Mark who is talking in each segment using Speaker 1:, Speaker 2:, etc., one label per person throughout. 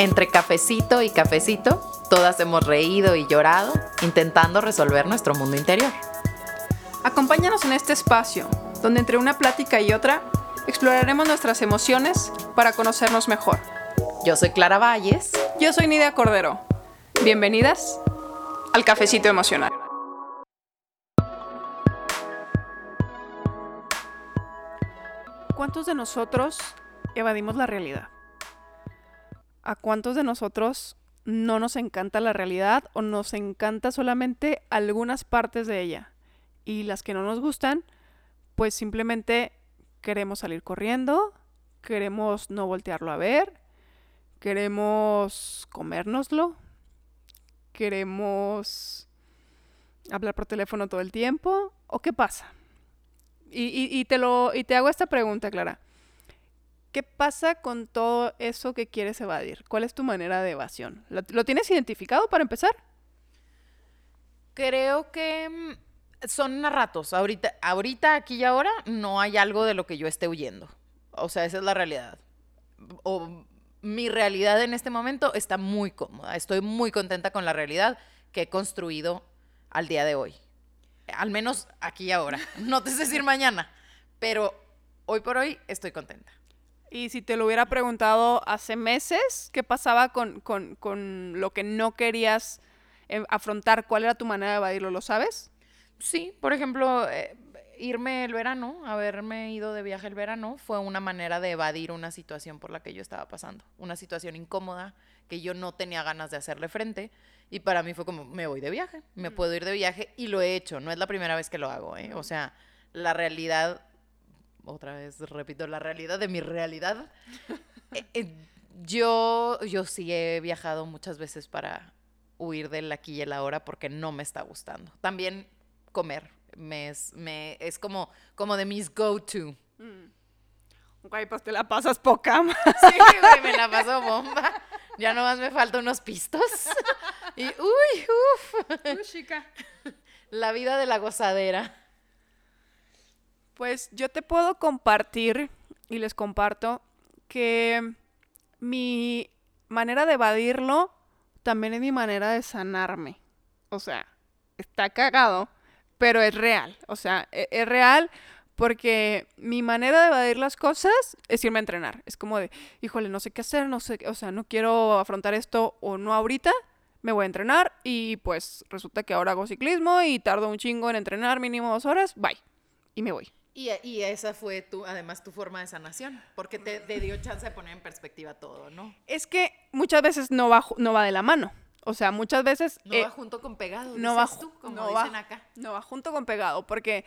Speaker 1: Entre cafecito y cafecito, todas hemos reído y llorado intentando resolver nuestro mundo interior.
Speaker 2: Acompáñanos en este espacio, donde entre una plática y otra exploraremos nuestras emociones para conocernos mejor.
Speaker 1: Yo soy Clara Valles.
Speaker 2: Yo soy Nidia Cordero. Bienvenidas al Cafecito Emocional. ¿Cuántos de nosotros evadimos la realidad? ¿A cuántos de nosotros no nos encanta la realidad o nos encanta solamente algunas partes de ella? Y las que no nos gustan, pues simplemente queremos salir corriendo, queremos no voltearlo a ver, queremos comérnoslo, queremos hablar por teléfono todo el tiempo, ¿o qué pasa? Y, te lo, y te hago esta pregunta, Clara. ¿Qué pasa con todo eso que quieres evadir? ¿Cuál es tu manera de evasión? ¿Lo, tienes identificado para empezar?
Speaker 1: Creo que mm, son ratos. Ahorita, ahorita, aquí y ahora, no hay algo de lo que yo esté huyendo. O sea, esa es la realidad. O mi realidad en este momento está muy cómoda. Estoy muy contenta con la realidad que he construido al día de hoy. Al menos aquí y ahora. No te sé decir mañana, pero hoy por hoy estoy contenta.
Speaker 2: Y si te lo hubiera preguntado hace meses, ¿qué pasaba con, lo que no querías eh, afrontar? ¿Cuál era tu manera de evadirlo? ¿Lo sabes?
Speaker 1: Sí, por ejemplo, eh, irme el verano, haberme ido de viaje el verano, fue una manera de evadir una situación por la que yo estaba pasando. Una situación incómoda que yo no tenía ganas de hacerle frente. Y para mí fue como, me voy de viaje, me puedo ir de viaje y lo he hecho. No es la primera vez que lo hago, ¿eh? O sea, la realidad otra vez repito, la realidad de mi realidad. Eh, eh, yo, yo sí he viajado muchas veces para huir del aquí y el ahora porque no me está gustando. También comer me es, me, es como, como de mis go-to. Mm.
Speaker 2: Güey, pues te la pasas poca
Speaker 1: Sí, güey, me la paso bomba. Ya nomás me faltan unos pistos. Y uy, uff.
Speaker 2: chica.
Speaker 1: La vida de la gozadera.
Speaker 2: Pues yo te puedo compartir y les comparto que mi manera de evadirlo también es mi manera de sanarme. O sea, está cagado, pero es real. O sea, e-, es, real porque mi manera de evadir las cosas es irme a entrenar. Es como de, híjole, no sé qué hacer, no sé, o sea, no quiero afrontar esto o no ahorita, me voy a entrenar y pues resulta que ahora hago ciclismo y tardo un chingo en entrenar, mínimo dos horas, bye. Y me voy.
Speaker 1: Y, esa fue tu, además tu forma de sanación, porque te, dio chance de poner en perspectiva todo, ¿no?
Speaker 2: Es que muchas veces no va, no va de la mano. O sea, muchas veces...
Speaker 1: No va eh, junto con pegado, no va, tú, como dicen acá.
Speaker 2: No va junto con pegado, porque,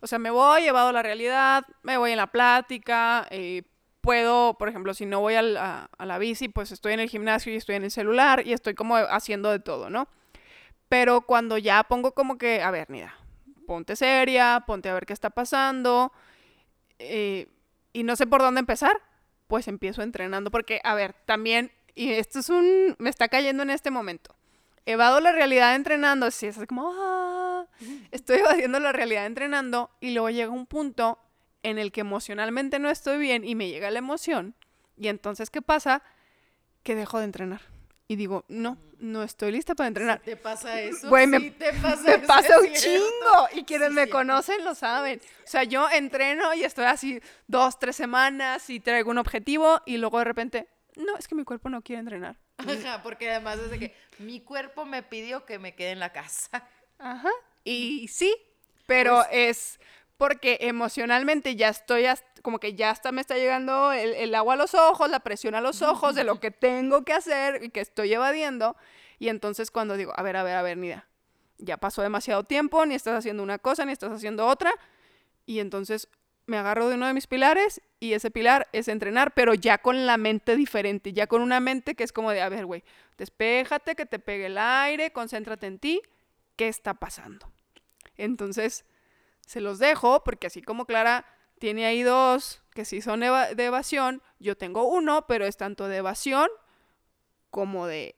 Speaker 2: o sea, me voy, llevado a la realidad, me voy en la plática, eh, puedo, por ejemplo, si no voy a la, a la bici, pues estoy en el gimnasio y estoy en el celular y estoy como haciendo de todo, ¿no? Pero cuando ya pongo como que, a ver, mira, ponte seria, ponte a ver qué está pasando. Eh, y no sé por dónde empezar, pues empiezo entrenando. Porque, a ver, también, y esto es un, me está cayendo en este momento. Evado la realidad entrenando, así es como, ah, estoy evadiendo la realidad entrenando y luego llega un punto en el que emocionalmente no estoy bien y me llega la emoción. Y entonces, ¿qué pasa? Que dejo de entrenar y digo, no, no estoy lista para entrenar.
Speaker 1: ¿Te pasa eso?
Speaker 2: me,
Speaker 1: te pasa,
Speaker 2: me pasa un chingo. Y quienes me conocen lo saben. O sea, yo entreno y estoy así dos, tres semanas y traigo un objetivo y luego de repente, no, es que mi cuerpo no quiere entrenar.
Speaker 1: Ajá, porque además es de que mi cuerpo me pidió que me quede en la casa.
Speaker 2: Ajá. Y sí, pero pues es porque emocionalmente ya estoy como que ya hasta me está llegando el, agua a los ojos, la presión a los ojos de lo que tengo que hacer y que estoy evadiendo. Y entonces cuando digo, a ver, a ver, a ver, mira, ya pasó demasiado tiempo, ni estás haciendo una cosa, ni estás haciendo otra. Y entonces me agarro de uno de mis pilares y ese pilar es entrenar, pero ya con la mente diferente, ya con una mente que es como de, a ver, güey, despéjate, que te pegue el aire, concéntrate en ti, ¿qué está pasando? Entonces se los dejo porque así como Clara tiene ahí dos que sí son de evasión, yo tengo uno, pero es tanto de evasión como de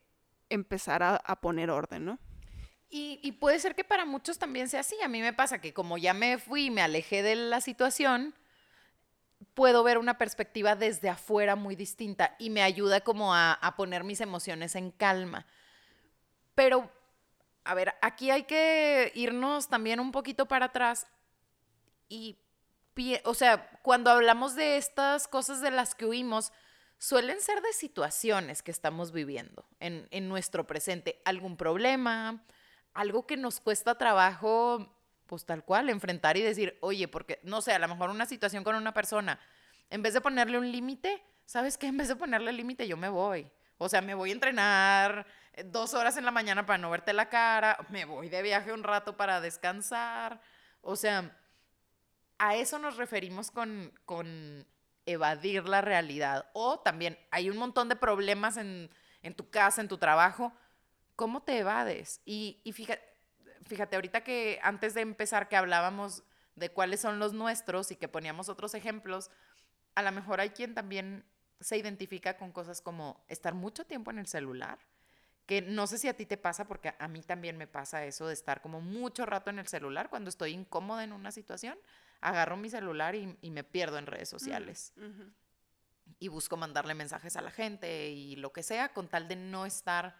Speaker 2: empezar a, poner orden, ¿no?
Speaker 1: Y, y, puede ser que para muchos también sea así. A mí me pasa que como ya me fui y me alejé de la situación, puedo ver una perspectiva desde afuera muy distinta y me ayuda como a, a poner mis emociones en calma. Pero, a ver, aquí hay que irnos también un poquito para atrás y, o sea, cuando hablamos de estas cosas de las que huimos, suelen ser de situaciones que estamos viviendo en, en nuestro presente. Algún problema, algo que nos cuesta trabajo, pues tal cual, enfrentar y decir, oye, porque, no sé, a lo mejor una situación con una persona, en vez de ponerle un límite, ¿sabes qué? En vez de ponerle límite, yo me voy. O sea, me voy a entrenar eh, dos horas en la mañana para no verte la cara, me voy de viaje un rato para descansar. O sea, a eso nos referimos con, con evadir la realidad. O también hay un montón de problemas en, en tu casa, en tu trabajo. ¿Cómo te evades? Y, y fíjate, fíjate, ahorita que antes de empezar que hablábamos de cuáles son los nuestros y que poníamos otros ejemplos, a lo mejor hay quien también se identifica con cosas como estar mucho tiempo en el celular, que no sé si a ti te pasa, porque a mí también me pasa eso de estar como mucho rato en el celular cuando estoy incómoda en una situación agarro mi celular y, me pierdo en redes sociales. Y busco mandarle mensajes a la gente y lo que sea con tal de no estar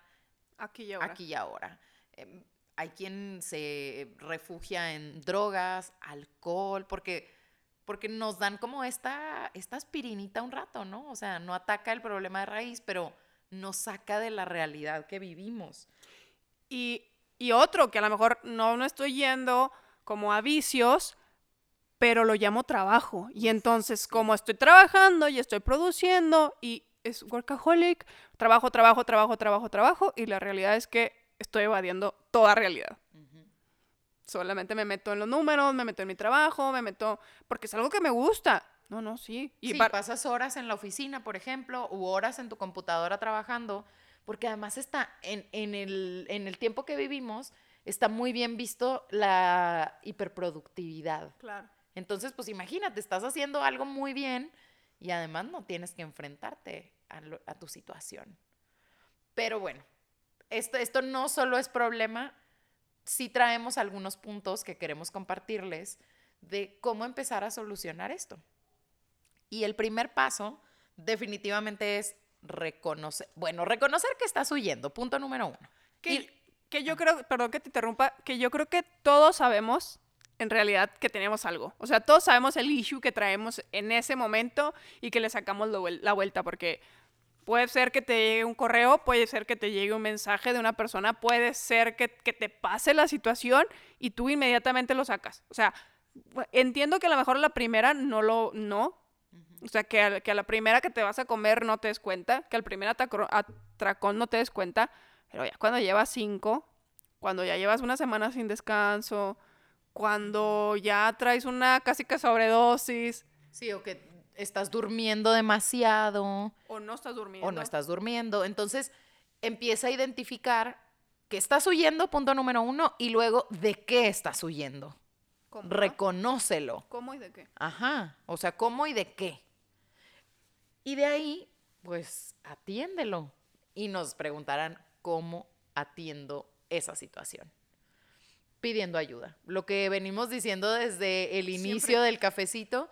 Speaker 2: aquí y ahora.
Speaker 1: Aquí y ahora. Em, hay quien se refugia en drogas, alcohol, porque, porque nos dan como esta, esta aspirinita un rato, ¿no? O sea, no ataca el problema de raíz, pero nos saca de la realidad que vivimos.
Speaker 2: Y, y otro, que a lo mejor no, no estoy yendo como a vicios, pero lo llamo trabajo. Y entonces, como estoy trabajando y estoy produciendo y es workaholic, trabajo, trabajo, trabajo, trabajo, trabajo, y la realidad es que estoy evadiendo toda realidad. Solamente me meto en los números, me meto en mi trabajo, me meto, porque es algo que me gusta. No, no, sí.
Speaker 1: Y pasas horas en la oficina, por ejemplo, u horas en tu computadora trabajando, porque además está en, en, el, en el tiempo que vivimos, está muy bien visto la hiperproductividad.
Speaker 2: Claro.
Speaker 1: Entonces, pues imagínate, estás haciendo algo muy bien y además no tienes que enfrentarte a, tu situación. Pero bueno, esto, esto no solo es problema, sí traemos algunos puntos que queremos compartirles de cómo empezar a solucionar esto. Y el primer paso definitivamente es reconocer, bueno, reconocer que estás huyendo, punto número uno.
Speaker 2: Que, que yo creo, perdón que te interrumpa, que yo creo que todos sabemos en realidad que tenemos algo. O sea, todos sabemos el issue que traemos en ese momento y que le sacamos la vuelta, porque puede ser que te llegue un correo, puede ser que te llegue un mensaje de una persona, puede ser que, te pase la situación y tú inmediatamente lo sacas. O sea, entiendo que a lo mejor la primera no lo, no. O sea, que a, que a la primera que te vas a comer no te des cuenta, que al primer atracón no te des cuenta, pero ya cuando llevas cinco, cuando ya llevas una semana sin descanso, cuando ya traes una casi que sobredosis.
Speaker 1: Sí, o que estás durmiendo demasiado.
Speaker 2: O no estás durmiendo.
Speaker 1: O no estás durmiendo. Entonces, empieza a identificar que estás huyendo, punto número uno, y luego de qué estás huyendo. ¿Cómo? Reconócelo.
Speaker 2: ¿Cómo y de qué?
Speaker 1: Ajá. O sea, ¿cómo y de qué? Y de ahí, pues, atiéndelo. Y nos preguntarán cómo atiendo esa situación pidiendo ayuda. Lo que venimos diciendo desde el inicio del cafecito,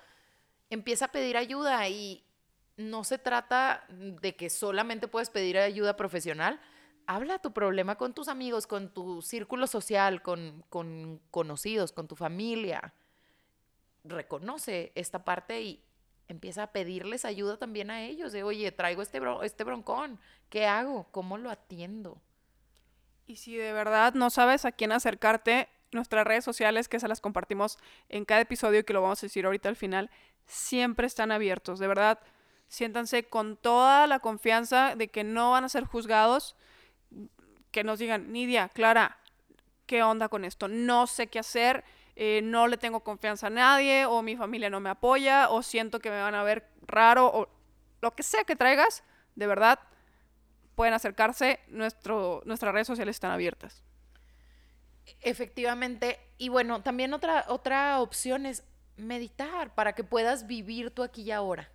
Speaker 1: empieza a pedir ayuda y no se trata de que solamente puedes pedir ayuda profesional. Habla tu problema con tus amigos, con tu círculo social, con, con conocidos, con tu familia. Reconoce esta parte y empieza a pedirles ayuda también a ellos. De, oye, traigo este, este broncón. ¿Qué hago? ¿Cómo lo atiendo?
Speaker 2: Y si de verdad no sabes a quién acercarte, nuestras redes sociales, que se las compartimos en cada episodio y que lo vamos a decir ahorita al final, siempre están abiertos. De verdad, siéntanse con toda la confianza de que no van a ser juzgados, que nos digan, Nidia, Clara, ¿qué onda con esto? No sé qué hacer, eh, no le tengo confianza a nadie, o mi familia no me apoya, o siento que me van a ver raro, o lo que sea que traigas, de verdad, pueden acercarse, nuestro, nuestras redes sociales están abiertas.
Speaker 1: Efectivamente, y bueno, también otra, otra opción es meditar para que puedas vivir tú aquí y ahora.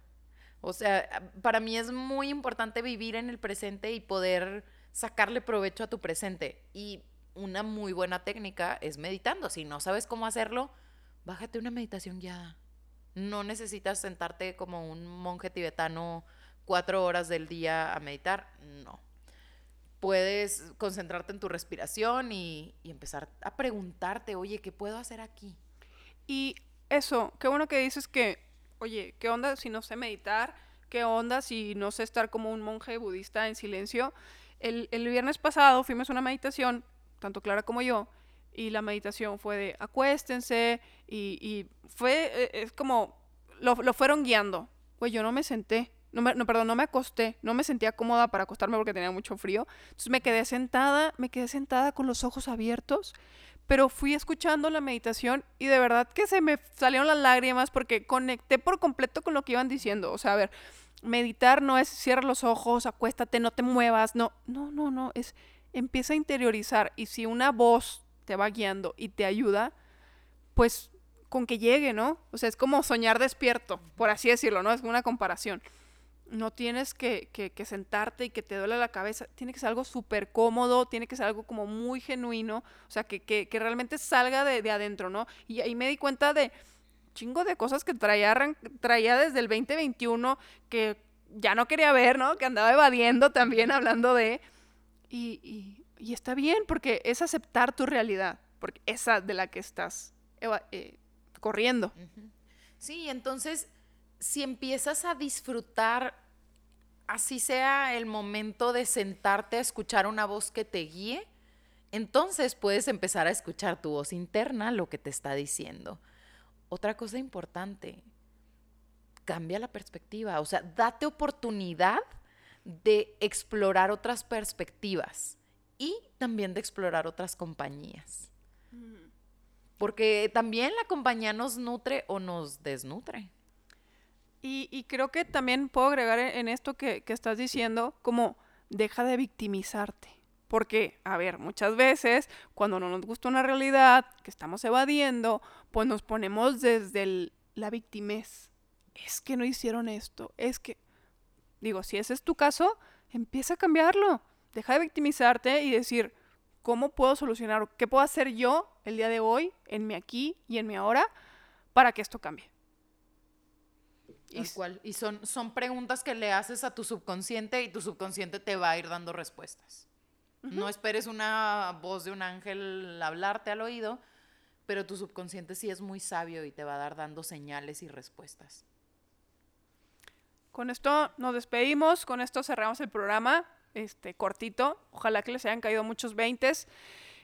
Speaker 1: O sea, para mí es muy importante vivir en el presente y poder sacarle provecho a tu presente. Y una muy buena técnica es meditando. Si no sabes cómo hacerlo, bájate una meditación guiada. No necesitas sentarte como un monje tibetano cuatro horas del día a meditar, no. Puedes concentrarte en tu respiración y, empezar a preguntarte, oye, ¿qué puedo hacer aquí?
Speaker 2: Y eso, qué bueno que dices que, oye, ¿qué onda si no sé meditar? ¿Qué onda si no sé estar como un monje budista en silencio? El, el viernes pasado fuimos a una meditación, tanto Clara como yo, y la meditación fue de acuéstense y, y fue, eh, es como, lo, lo fueron guiando. Güey, yo no me senté, no, me, no, perdón, no me acosté, no me sentía cómoda para acostarme porque tenía mucho frío. Entonces me quedé sentada, me quedé sentada con los ojos abiertos, pero fui escuchando la meditación y de verdad que se me salieron las lágrimas porque conecté por completo con lo que iban diciendo. O sea, a ver, meditar no es cierra los ojos, acuéstate, no te muevas, no, no, no, no, es empieza a interiorizar y si una voz te va guiando y te ayuda, pues con que llegue, ¿no? O sea, es como soñar despierto, por así decirlo, ¿no? Es una comparación no tienes que, que, que, sentarte y que te duele la cabeza, tiene que ser algo súper cómodo, tiene que ser algo como muy genuino, o sea, que, que, realmente salga de, de, adentro, ¿no? Y ahí me di cuenta de chingo de cosas que traía, traía desde el 2021 que ya no quería ver, ¿no? Que andaba evadiendo también hablando de... Y, y, y está bien, porque es aceptar tu realidad, porque esa de la que estás eh, corriendo.
Speaker 1: Sí, entonces si empiezas a disfrutar, así sea el momento de sentarte a escuchar una voz que te guíe, entonces puedes empezar a escuchar tu voz interna, lo que te está diciendo. Otra cosa importante, cambia la perspectiva, o sea, date oportunidad de explorar otras perspectivas y también de explorar otras compañías. Porque también la compañía nos nutre o nos desnutre.
Speaker 2: Y, creo que también puedo agregar en esto que, estás diciendo, como deja de victimizarte. Porque, a ver, muchas veces cuando no nos gusta una realidad que estamos evadiendo, pues nos ponemos desde la victimez. Es que no hicieron esto, es que... Digo, si ese es tu caso, empieza a cambiarlo. Deja de victimizarte y decir, ¿cómo puedo solucionar? ¿Qué puedo hacer yo el día de hoy, en mi aquí y en mi ahora, para que esto cambie?
Speaker 1: Tal cual. Y son, son preguntas que le haces a tu subconsciente y tu subconsciente te va a ir dando respuestas. Uh -huh. No esperes una voz de un ángel hablarte al oído, pero tu subconsciente sí es muy sabio y te va a dar dando señales y respuestas.
Speaker 2: Con esto nos despedimos, con esto cerramos el programa, este cortito. Ojalá que les hayan caído muchos veintes,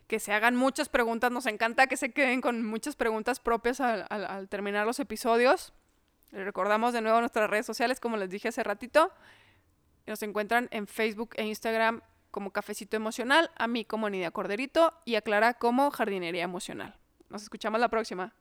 Speaker 2: que se hagan muchas preguntas. Nos encanta que se queden con muchas preguntas propias al, al, al terminar los episodios. Les recordamos de nuevo nuestras redes sociales, como les dije hace ratito. Nos encuentran en Facebook e Instagram como Cafecito Emocional, a mí como Nidia Corderito y a Clara como Jardinería Emocional. Nos escuchamos la próxima.